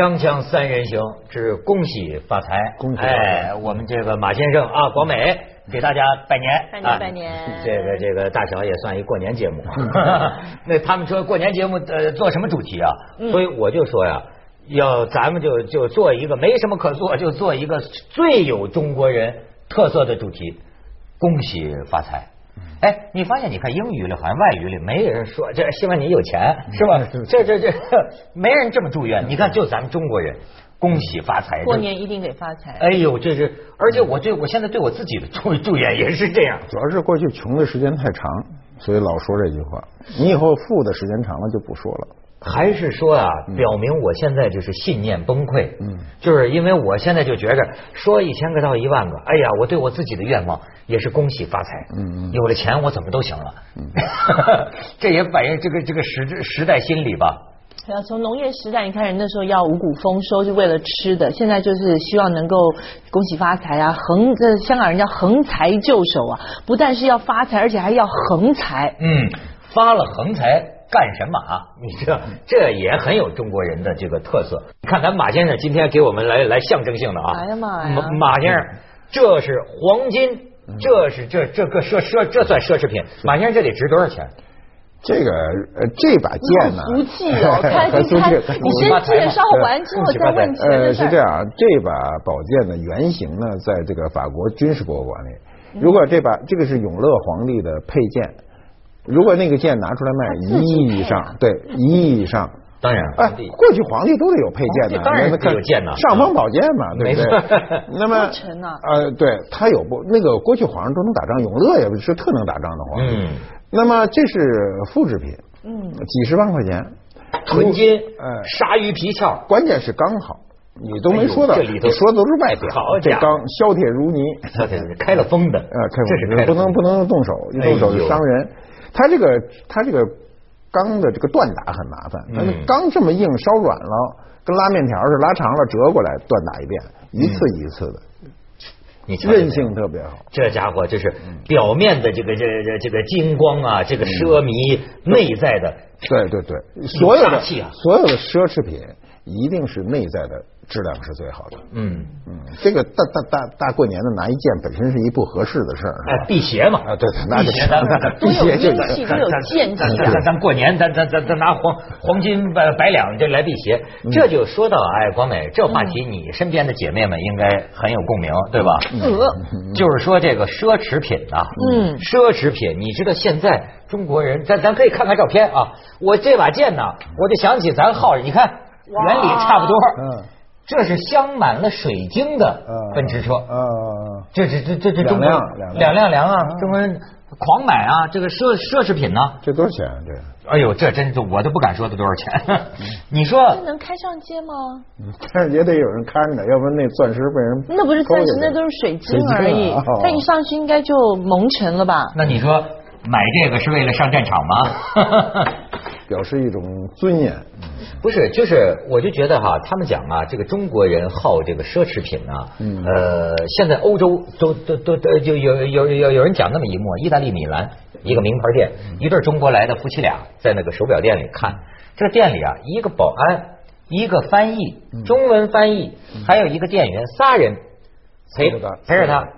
锵锵三人行之恭喜发财，恭喜发财哎，我们这个马先生啊，广美给大家拜年，拜年啊拜年这个这个大小也算一过年节目。那他们说过年节目呃做什么主题啊？嗯所以我就说呀，要咱们就就做一个没什么可做，就做一个最有中国人特色的主题，恭喜发财。哎，你发现你看英语里好像外语里没人说这希望你有钱是吧？这这这没人这么祝愿。你看就咱们中国人，恭喜发财。过年一定得发财。哎呦，这是，而且我对我现在对我自己的祝祝愿也是这样。主要是过去穷的时间太长，所以老说这句话。你以后富的时间长了就不说了。还是说啊，表明我现在就是信念崩溃。嗯就是因为我现在就觉着说一千个到一万个，哎呀，我对我自己的愿望也是恭喜发财。嗯嗯有了钱我怎么都行了。嗯 这也反映这个这个时时代心理吧。对啊，从农业时代，你看人那时候要五谷丰收，是为了吃的，现在就是希望能够恭喜发财啊，横这香港人叫横财就手啊，不但是要发财，而且还要横财。嗯，发了横财干什么啊，你这这也很有中国人的这个特色。你看咱马先生今天给我们来来象征性的啊，哎呀妈呀马马先生，这是黄金，这是这这个奢奢这算奢侈品。马先生这得值多少钱？这个呃，这把剑呢，俗气哦，看很俗气看很 你先介绍完之后再问呃。是这样啊，这把宝剑的原型呢，在这个法国军事博物馆里。如果这把这个是永乐皇帝的佩剑，如果那个剑拿出来卖一亿以上，对，一亿以上。当然，哎，过去皇帝都得有佩剑的，当然那得有剑呐尚方宝剑嘛，对不对？没错？那么呃，对他有不那个过去皇上都能打仗，永乐也是特能打仗的皇帝。嗯。那么这是复制品，嗯。几十万块钱，纯金，呃鲨鱼皮鞘，关键是刚好，你都没说到，这里头说的都是外表，好这钢削铁如泥，这这是开了封的，呃，开这是开封的。不能不能动手，一动手就伤人。它这个它这个钢的这个锻打很麻烦，但是嗯钢这么硬烧软了，跟拉面条似的，拉长了折过来锻打一遍，一次一次的，韧性特别好。这家伙就是表面的这个这这这个金光啊，这个奢靡，内在的对对对，所有的所有的奢侈品一定是内在的质量是最好的。嗯，嗯，这个大大大大过年的拿一件本身是一不合适的事儿，哎，辟邪嘛，啊对对那就辟邪，咱咱辟邪就阴气，都有剑气咱咱咱咱过年，咱咱咱咱拿黄黄金百百两这来辟邪，这就说到哎，广美这话题，你身边的姐妹们应该很有共鸣，对吧？呃，就是说这个奢侈品呐、嗯。奢侈品，你知道现在中国人，咱咱可以看看照片啊。我这把剑呢，我就想起咱浩，你看原理差不多。嗯这是镶满了水晶的嗯奔驰车，嗯，这这这这这中国两辆两辆两辆两啊，中国人狂买啊，这个奢奢侈品呢。这多少钱啊？这个？哎呦，这真是我都不敢说它多少钱。嗯 你说这能开上街吗？但是也得有人看着，要不然那钻石被人那不是钻石那都是水晶而已水晶啊哦。它一上去应该就蒙尘了吧？那你说买这个是为了上战场吗？表示一种尊严。不是，就是我就觉得哈，他们讲啊，这个中国人好这个奢侈品啊，嗯。呃，现在欧洲都都都都就有有有有人讲那么一幕，意大利米兰一个名牌店，一对中国来的夫妻俩在那个手表店里看，这个店里啊，一个保安，一个翻译，中文翻译，还有一个店员，仨人陪陪着他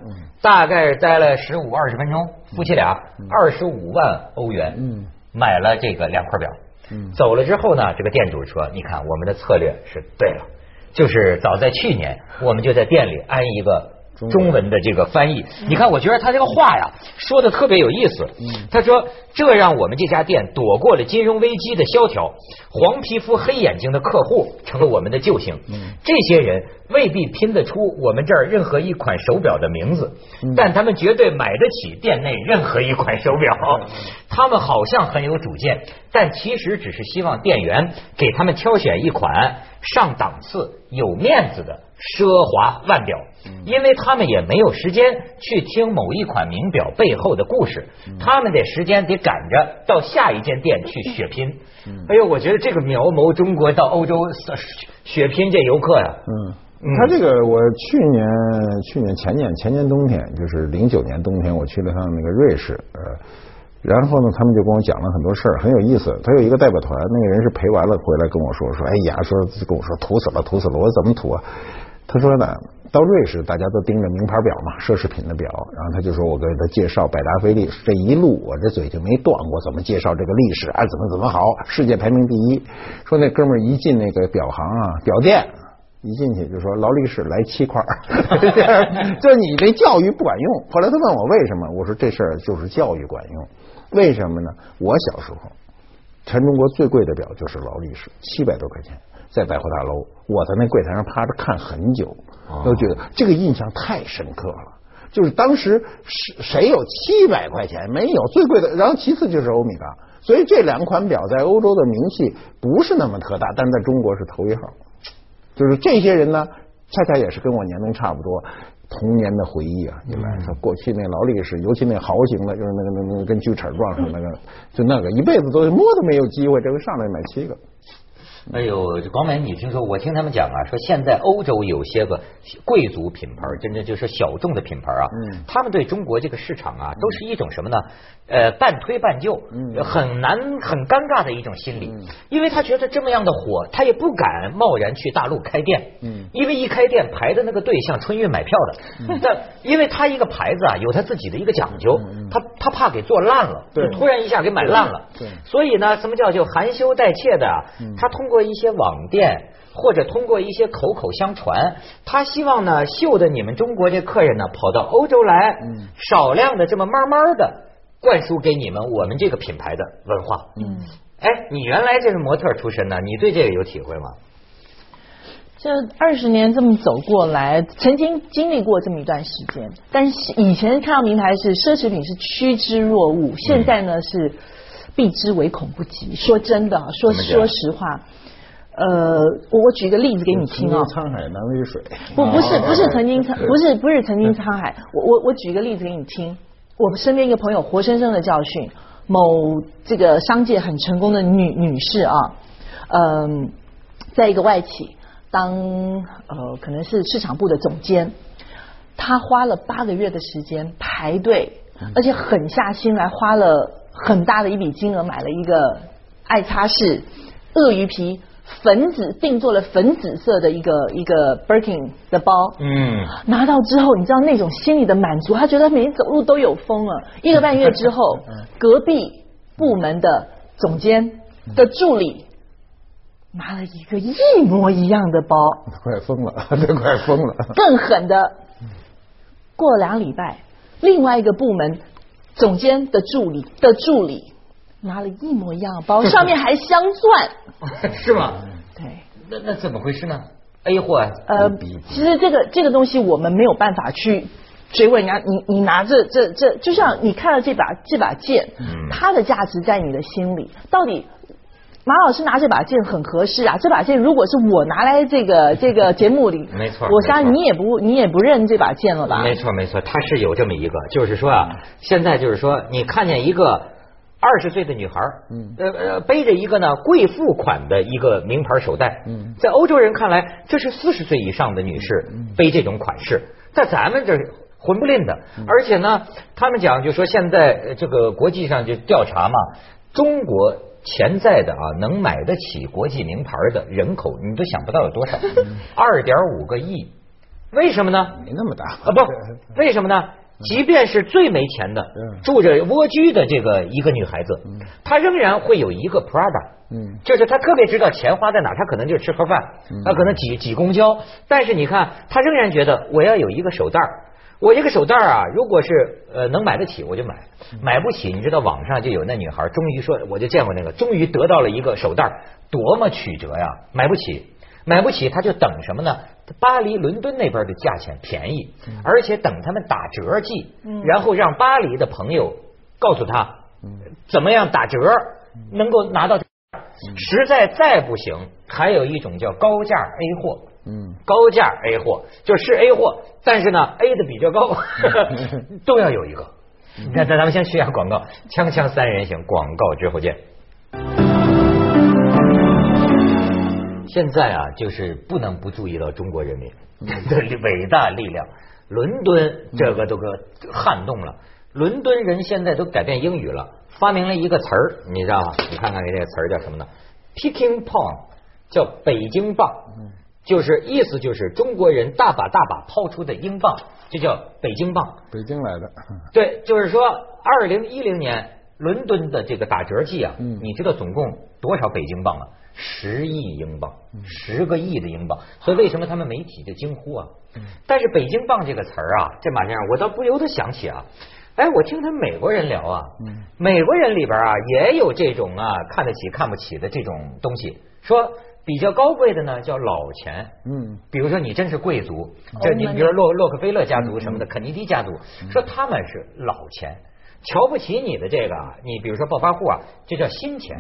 大概是待了十五二十分钟，夫妻俩二十五万欧元，嗯买了这个两块表。嗯走了之后呢，这个店主说：“你看，我们的策略是对了，就是早在去年，我们就在店里安一个中文的这个翻译。你看，我觉得他这个话呀说的特别有意思。他说，这让我们这家店躲过了金融危机的萧条，黄皮肤黑眼睛的客户成了我们的救星。这些人未必拼得出我们这儿任何一款手表的名字，但他们绝对买得起店内任何一款手表。他们好像很有主见，但其实只是希望店员给他们挑选一款上档次、有面子的奢华腕表，因为他们也没有时间去听某一款名表背后的故事，他们得时间得赶着到下一间店去血拼。哎呦，我觉得这个描摹中国到欧洲血拼这游客呀、嗯嗯，他这个我去年、去年、前年、前年冬天，就是零九年冬天，我去了趟那个瑞士，呃，然后呢，他们就跟我讲了很多事儿，很有意思。他有一个代表团，那个人是陪完了回来跟我说说，哎呀，说跟我说土死了，土死了。我说怎么土啊？他说呢，到瑞士大家都盯着名牌表嘛，奢侈品的表。然后他就说我给他介绍百达翡丽，这一路我这嘴就没断过，怎么介绍这个历史啊？怎么怎么好，世界排名第一。说那哥们儿一进那个表行啊，表店。一进去就说劳力士来七块，就是你这教育不管用。后来他问我为什么，我说这事儿就是教育管用。为什么呢？我小时候，全中国最贵的表就是劳力士，七百多块钱，在百货大楼，我在那柜台上趴着看很久，都觉得这个印象太深刻了。就是当时谁谁有七百块钱？没有最贵的，然后其次就是欧米伽。所以这两款表在欧洲的名气不是那么特大，但在中国是头一号。就是这些人呢，恰恰也是跟我年龄差不多，童年的回忆啊，你来说过去那劳力士，尤其那豪型的，就是那个那个跟锯齿撞上那个，就那个一辈子都摸都没有机会，这回上来买七个。哎呦，广美，你听说？我听他们讲啊，说现在欧洲有些个贵族品牌，真的就是小众的品牌啊，嗯，他们对中国这个市场啊，都是一种什么呢？呃，半推半就，嗯，很难很尴尬的一种心理，因为他觉得这么样的火，他也不敢贸然去大陆开店，嗯，因为一开店排的那个队像春运买票的，但因为他一个牌子啊，有他自己的一个讲究，他他怕给做烂了，对，突然一下给买烂了，对，所以呢，什么叫就含羞带怯的，他通。过一些网店，或者通过一些口口相传，他希望呢，秀的你们中国这客人呢，跑到欧洲来，少量的这么慢慢的灌输给你们我们这个品牌的文化。嗯，哎，你原来这是模特出身呢，你对这个有体会吗？这二十年这么走过来，曾经经历过这么一段时间，但是以前看到名牌是奢侈品是趋之若鹜，现在呢是避之唯恐不及。说真的，说说实话。呃，我举个例子给你听啊。沧海难为水。不，不是，不是曾经沧，不是，不是曾经沧海。我我我举个例子给你听。我们身边一个朋友活生生的教训，某这个商界很成功的女女士啊，嗯，在一个外企当呃可能是市场部的总监，她花了八个月的时间排队，而且狠下心来，花了很大的一笔金额买了一个爱擦拭鳄鱼皮。粉紫定做了粉紫色的一个一个 Birkin 的包，嗯，拿到之后，你知道那种心里的满足，他觉得每天走路都有风了。一个半月之后，隔壁部门的总监的助理拿了一个一模一样的包，快疯了，都快疯了。更狠的，过了两礼拜，另外一个部门总监的助理的助理。拿了一模一样的包，上面还镶钻，是吗？对，那那怎么回事呢？A 货呃，其实这个这个东西我们没有办法去追问人家。你你拿着这这，就像你看了这把这把剑，它的价值在你的心里。到底马老师拿这把剑很合适啊？这把剑如果是我拿来这个这个节目里，没错，我相信你也不你也不认这把剑了吧？没错没错，它是有这么一个，就是说啊，现在就是说你看见一个。二十岁的女孩，嗯，呃呃，背着一个呢贵妇款的一个名牌手袋，嗯，在欧洲人看来，这是四十岁以上的女士背这种款式，在咱们这混不吝的，而且呢，他们讲就说现在这个国际上就调查嘛，中国潜在的啊能买得起国际名牌的人口，你都想不到有多少，二点五个亿，为什么呢？没那么大。啊，不，为什么呢？即便是最没钱的，住着蜗居的这个一个女孩子，她仍然会有一个 Prada，嗯，就是她特别知道钱花在哪，她可能就吃盒饭，她可能挤挤公交，但是你看，她仍然觉得我要有一个手袋我这个手袋啊，如果是呃能买得起我就买，买不起，你知道网上就有那女孩，终于说我就见过那个，终于得到了一个手袋多么曲折呀，买不起。买不起，他就等什么呢？巴黎、伦敦那边的价钱便宜，而且等他们打折季，然后让巴黎的朋友告诉他怎么样打折能够拿到。实在再不行，还有一种叫高价 A 货，嗯，高价 A 货就是 A 货，但是呢 A 的比较高，都要有一个。你看，咱咱们先去下广告，锵锵三人行，广告之后见。现在啊，就是不能不注意到中国人民 的伟大力量。伦敦这个都给撼动了，伦敦人现在都改变英语了，发明了一个词儿，你知道吗？你看看这个词儿叫什么呢？Peking Pound，叫北京镑。就是意思就是中国人大把大把抛出的英镑，这叫北京镑。北京来的，对，就是说，二零一零年伦敦的这个打折季啊，嗯你知道总共多少北京镑啊？十亿英镑，十个亿的英镑。所以为什么他们媒体就惊呼啊？但是北京镑这个词儿啊，这马先生，我倒不由得想起啊，哎，我听他们美国人聊啊，美国人里边啊也有这种啊看得起看不起的这种东西，说比较高贵的呢叫老钱，嗯，比如说你真是贵族，这你比如说洛洛克菲勒家族什么的，肯尼迪家族，说他们是老钱。瞧不起你的这个啊，你比如说暴发户啊，这叫新钱，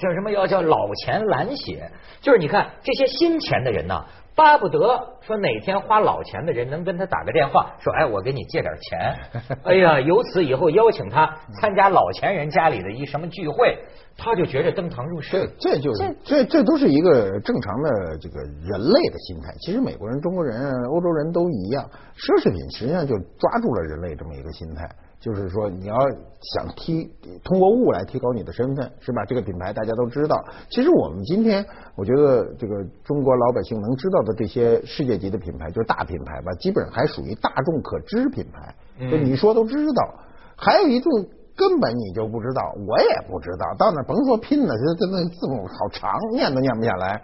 叫什么要叫老钱蓝血，就是你看这些新钱的人呐，巴不得说哪天花老钱的人能跟他打个电话，说哎，我给你借点钱，哎呀，由此以后邀请他参加老钱人家里的一什么聚会，他就觉着登堂入这室。这就是这这都是一个正常的这个人类的心态。其实美国人、中国人、欧洲人都一样，奢侈品实际上就抓住了人类这么一个心态，就是说你要想提通过物来提高你的身份，是吧？这个品牌大家都知道。其实我们今天我觉得这个中国老百姓能知道的这些世界级的品牌，就是大品牌吧，基本上还属于大众可知品牌，就你说都知道。还有一种根本你就不知道，我也不知道，到那甭说拼了，这这那字母好长，念都念不下来。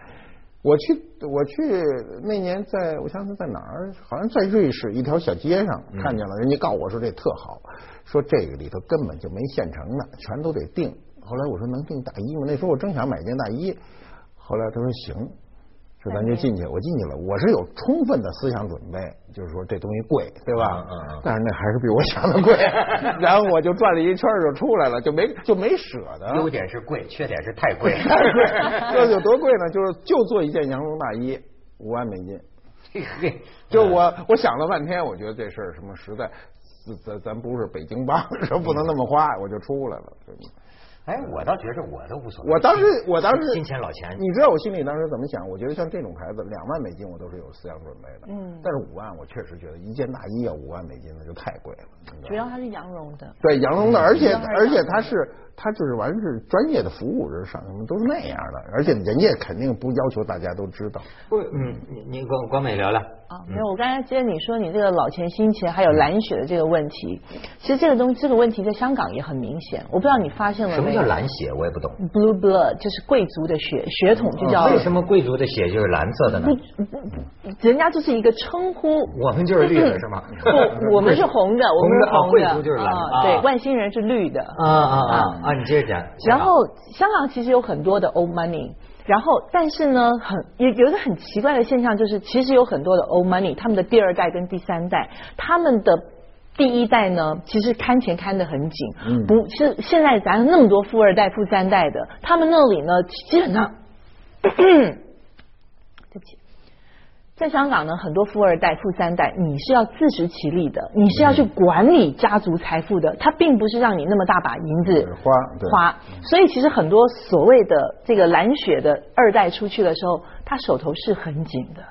我去，我去那年在，我想想在哪儿，好像在瑞士一条小街上看见了，人家告我说这特好，说这个里头根本就没现成的，全都得订。后来我说能订大衣吗？那时候我正想买件大衣，后来他说行。说咱就进去，我进去了，我是有充分的思想准备，就是说这东西贵，对吧？嗯嗯嗯但是那还是比我想的贵，然后我就转了一圈就出来了，就没就没舍得。优点是贵，缺点是太贵。太贵，这有多贵呢？就是就做一件羊绒大衣，五万美金。嘿嘿，就我我想了半天，我觉得这事儿什么实在，咱咱不是北京帮，说不能那么花，我就出来了。哎，我倒觉着我都无所谓。我当时我当时金钱老钱，你知道我心里当时怎么想？我觉得像这种牌子，两万美金我都是有思想准备的。嗯但是五万，我确实觉得一件大衣要五万美金，那就太贵了。主要它是羊绒的。对羊绒的，而且嗯而且它是它就是完全是专业的服务人上，什么都是那样的，而且人家肯定不要求大家都知道。不，嗯，你你跟光美聊聊。啊，没有，我刚才接着你说你这个老钱新钱还有蓝血的这个问题，其实这个东这个问题在香港也很明显，我不知道你发现了什么叫蓝血？我也不懂。？Blue blood 就是贵族的血血统，就叫为什么贵族的血就是蓝色的呢？人家就是一个称呼。我们就是绿的是吗？不，我们是红的，我们是红红的啊贵族就是蓝的对，外星人是绿的。啊啊啊啊！你接着讲。然后香港其实有很多的 old money，然后但是呢，很有有一个很奇怪的现象，就是其实有很多的 old money，他们的第二代跟第三代，他们的。第一代呢，其实看钱看得很紧，嗯不是现在咱那么多富二代、富三代的，他们那里呢，基本上，对不起，在香港呢，很多富二代、富三代，你是要自食其力的，你是要去管理家族财富的，他并不是让你那么大把银子花对花。所以其实很多所谓的这个蓝血的二代出去的时候，他手头是很紧的，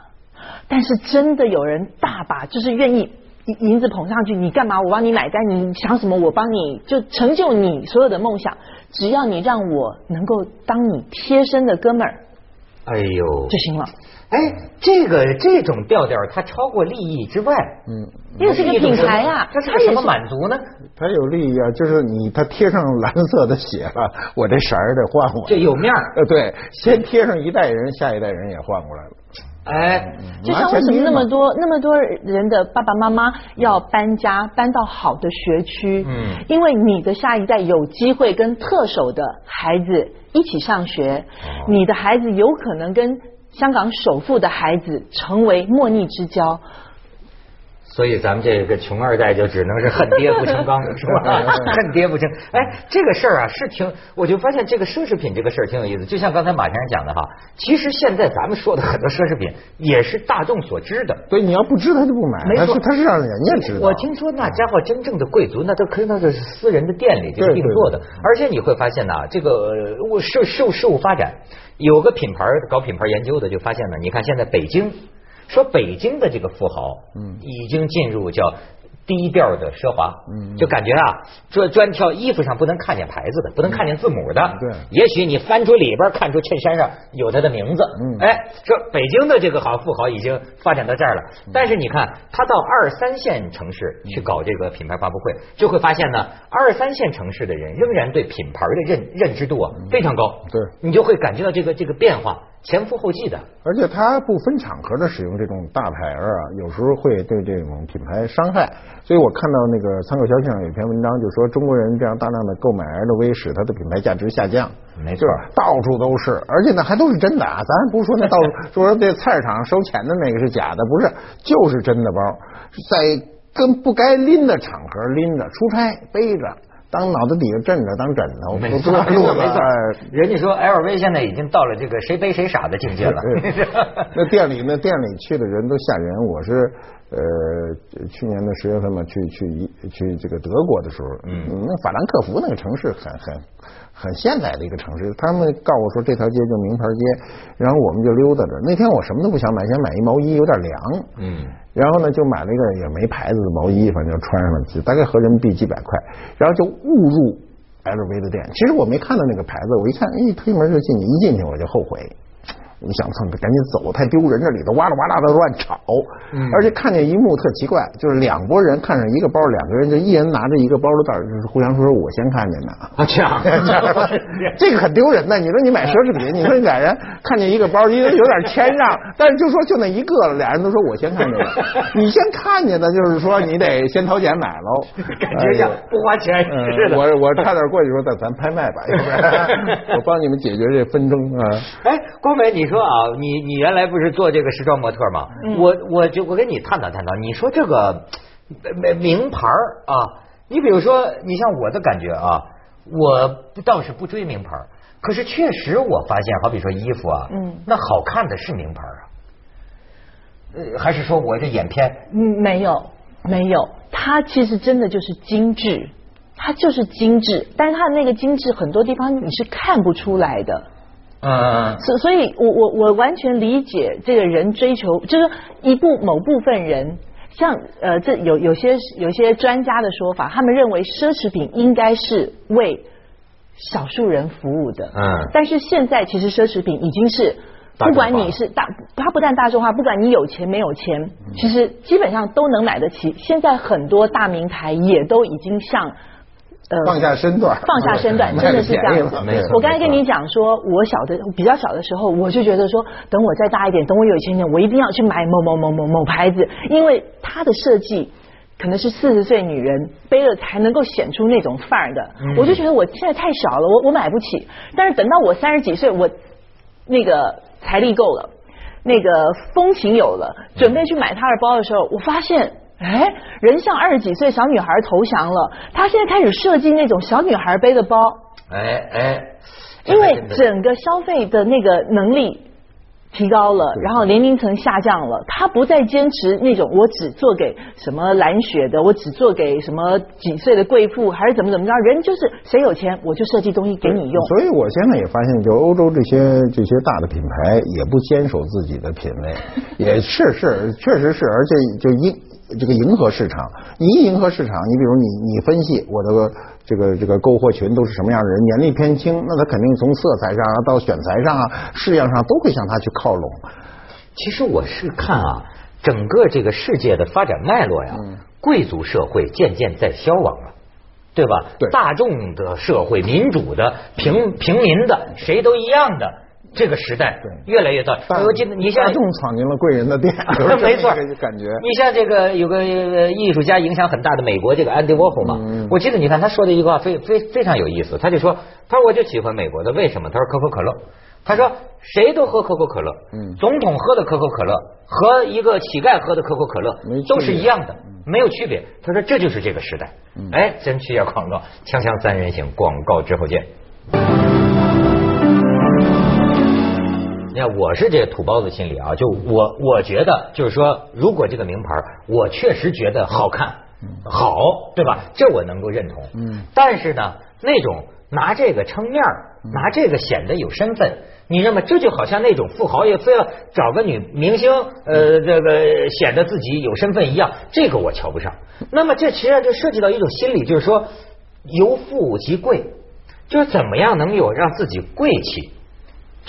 但是真的有人大把就是愿意。银银子捧上去，你干嘛？我帮你买单，你想什么我帮你，就成就你所有的梦想。只要你让我能够当你贴身的哥们儿哎呦，就行了。哎，这个这种调调，它超过利益之外，嗯，又是个品牌啊，它是个什么满足呢？它有利益啊，就是你它贴上蓝色的血了，我这色儿得换换。这有面儿。呃，对，先贴上一代人，下一代人也换过来了。哎，就像为什么那么多那么多人的爸爸妈妈要搬家搬到好的学区？嗯因为你的下一代有机会跟特首的孩子一起上学，你的孩子有可能跟香港首富的孩子成为莫逆之交。所以咱们这个穷二代就只能是恨爹不成钢，是吧？恨爹不成。哎，这个事儿啊是挺，我就发现这个奢侈品这个事儿挺有意思。就像刚才马先生讲的哈，其实现在咱们说的很多奢侈品也是大众所知的。对，你要不知他就不买，没错他是让人家知道。我听说那家伙真正的贵族，那都可以那是私人的店里就定做的而且你会发现呢，这个物事事事物发展，有个品牌搞品牌研究的就发现呢，你看现在北京说北京的这个富豪，嗯。已经进入叫低调的奢华，嗯，就感觉啊，专专挑衣服上不能看见牌子的，不能看见字母的，对。也许你翻出里边看出衬衫上有他的名字，嗯。哎，说北京的这个好富豪已经发展到这儿了，但是你看他到二三线城市去搞这个品牌发布会，就会发现呢，二三线城市的人仍然对品牌的认认知度啊非常高，对。你就会感觉到这个这个变化前赴后继的，而且它不分场合的使用这种大牌儿啊，有时候会对这种品牌伤害。所以我看到那个参考消息上有一篇文章，就说中国人这样大量的购买 LV，使它的品牌价值下降。没错到处都是，而且呢还都是真的啊！咱不是说那到处 说这菜市场收钱的那个是假的，不是，就是真的包，在跟不该拎的场合拎着，出差背着，当脑子底下枕着当枕头，没错，没错哎。人家说 LV 现在已经到了这个谁背谁傻的境界了。那店里那店里去的人都吓人。我是呃去年的十月份嘛，去去一去这个德国的时候，嗯那法兰克福那个城市很很很现代的一个城市。他们告诉我说这条街叫名牌街，然后我们就溜达着。那天我什么都不想买，想买一毛衣，有点凉。嗯，然后呢，就买了一个也没牌子的毛衣，反正就穿上了，大概合人民币几百块，然后就误入 LV 的店。其实我没看到那个牌子，我一看，哎，推门就进去，一进去我就后悔。我想蹭，赶紧走，太丢人！这里头哇啦哇啦的乱吵，嗯而且看见一幕特奇怪，就是两拨人看上一个包，两个人就一人拿着一个包的袋儿，就是互相说我先看见的。啊这样 这个很丢人的。你说你买奢侈品，你说你俩人看见一个包，因为有点谦让，但是就说就那一个了，俩人都说我先看见的。你先看见的，就是说你得先掏钱买喽。感觉像不花钱嗯似的。我我差点过去说，咱咱拍卖吧，要不然我帮你们解决这纷争啊。哎，光美，你说啊，你你原来不是做这个时装模特吗？我我就我跟你探讨探讨，你说这个名名牌儿啊，你比如说，你像我的感觉啊，我倒是不追名牌儿，可是确实我发现，好比说衣服啊，嗯那好看的是名牌儿啊。呃，还是说我这眼偏？嗯，没有，没有，它其实真的就是精致，它就是精致，但是它的那个精致很多地方你是看不出来的。嗯，所所以我，我我完全理解这个人追求，就是一部某部分人，像呃，这有有些有些专家的说法，他们认为奢侈品应该是为少数人服务的。嗯但是现在其实奢侈品已经是。不管你是大，它不但大众化，不管你有钱没有钱，其实基本上都能买得起。现在很多大名牌也都已经像呃放下身段，放下身段，真的是这样子。没错我刚才跟你讲说，我小的比较小的时候，我就觉得说，等我再大一点，等我有钱一点，我一定要去买某某某某某牌子，因为它的设计。可能是四十岁女人背了才能够显出那种范儿的，嗯我就觉得我现在太小了，我我买不起。但是等到我三十几岁，我那个财力够了，那个风情有了，准备去买他的包的时候，我发现，哎，人像二十几岁小女孩投降了。他现在开始设计那种小女孩背的包，哎哎，因为整个消费的那个能力提高了，然后年龄层下降了，他不再坚持那种我只做给什么蓝血的，我只做给什么几岁的贵妇，还是怎么怎么着，人就是谁有钱我就设计东西给你用。所以我现在也发现，就欧洲这些这些大的品牌也不坚守自己的品味，也是是确实是，而且就迎这个迎合市场。你一迎合市场，你比如你你分析我的这个这个购货群都是什么样的人，年龄偏轻，那他肯定从色彩上啊到选材上啊式样上都会向他去靠拢。其实我是看啊，整个这个世界的发展脉络呀，嗯贵族社会渐渐在消亡了。对吧？对大众的社会、民主的、平平民的，谁都一样的这个时代，对越来越到。大我记得你像大众闯进了贵人的店，就是这么没错感觉。你像这个有个呃艺术家影响很大的美国这个安迪沃霍嘛，嗯我记得你看他说的一句话非非非常有意思，他就说他说我就喜欢美国的，为什么？他说可口可乐，他说谁都喝可口可乐，嗯总统喝的可口可乐和一个乞丐喝的可口可乐都是一样的，没有区别。他说这就是这个时代。嗯哎，咱去一下广告，锵锵三人行，广告之后见。你看，我是这土包子心理啊，就我我觉得就是说，如果这个名牌，我确实觉得好看，好，对吧？这我能够认同。嗯。但是呢，那种拿这个撑面儿拿这个显得有身份。你知道吗？这就好像那种富豪也非要找个女明星，呃，这个显得自己有身份一样，这个我瞧不上。那么这实际上就涉及到一种心理，就是说由富及贵，就是怎么样能有让自己贵气。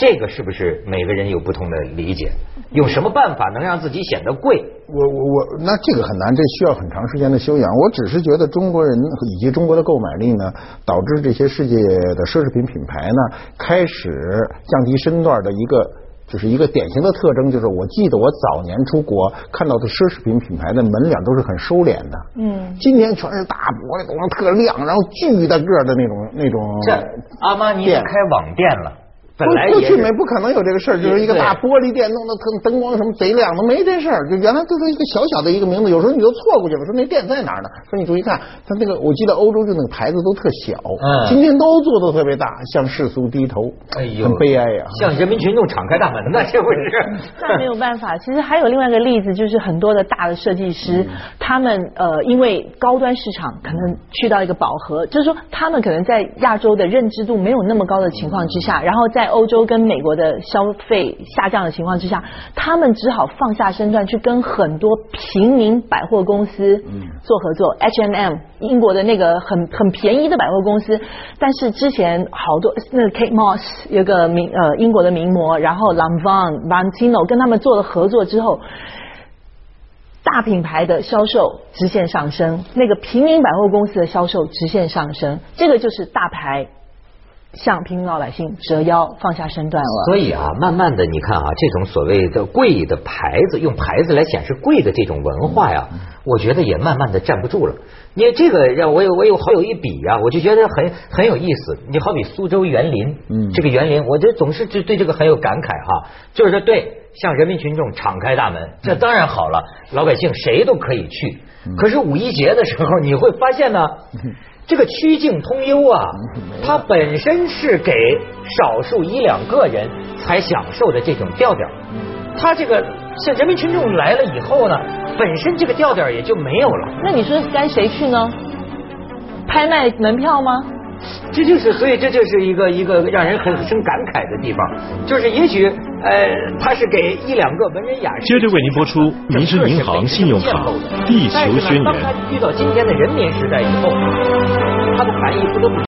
这个是不是每个人有不同的理解？有什么办法能让自己显得贵？我我我，那这个很难，这需要很长时间的修养。我只是觉得中国人以及中国的购买力呢，导致这些世界的奢侈品品牌呢，开始降低身段的一个，就是一个典型的特征，就是我记得我早年出国看到的奢侈品品牌的门脸都是很收敛的。嗯，今天全是大玻璃，都特亮，然后巨大个的那种那种。这阿玛尼开网店了。过去没不可能有这个事儿，就是一个大玻璃店，弄得灯灯光什么贼亮，的没这事儿。就原来就是一个小小的一个名字，有时候你都错过去了。说那店在哪儿呢？说你注意看，他那个我记得欧洲就那个牌子都特小，今天都做的特别大，向世俗低头，哎呦，很悲哀呀。向人民群众敞开大门呢，这不是？那没有办法。其实还有另外一个例子，就是很多的大的设计师，他们呃，因为高端市场可能去到一个饱和，就是说他们可能在亚洲的认知度没有那么高的情况之下，然后在欧洲跟美国的消费下降的情况之下，他们只好放下身段去跟很多平民百货公司做合作。H&M 英国的那个很很便宜的百货公司，但是之前好多那个 Kate Moss 有个名呃英国的名模，然后 Lanvin、Valentino 跟他们做了合作之后，大品牌的销售直线上升，那个平民百货公司的销售直线上升，这个就是大牌。向平民老百姓折腰放下身段了。所以啊，慢慢的，你看啊，这种所谓的贵的牌子，用牌子来显示贵的这种文化呀，我觉得也慢慢的站不住了。你这个让我有我有好有一比啊，我就觉得很很有意思。你好比苏州园林，嗯，这个园林，我就总是就对这个很有感慨哈，就是说对向人民群众敞开大门，这当然好了，老百姓谁都可以去。可是五一节的时候，你会发现呢。这个曲径通幽啊，它本身是给少数一两个人才享受的这种调调，它这个像人民群众来了以后呢，本身这个调调也就没有了。那你说该谁去呢？拍卖门票吗？这就是，所以这就是一个一个让人很生感慨的地方，就是也许呃，他是给一两个文人雅士。接着为您播出民生银行信用卡地球宣言。当他遇到今天的人民时代以后，它的含义不得不。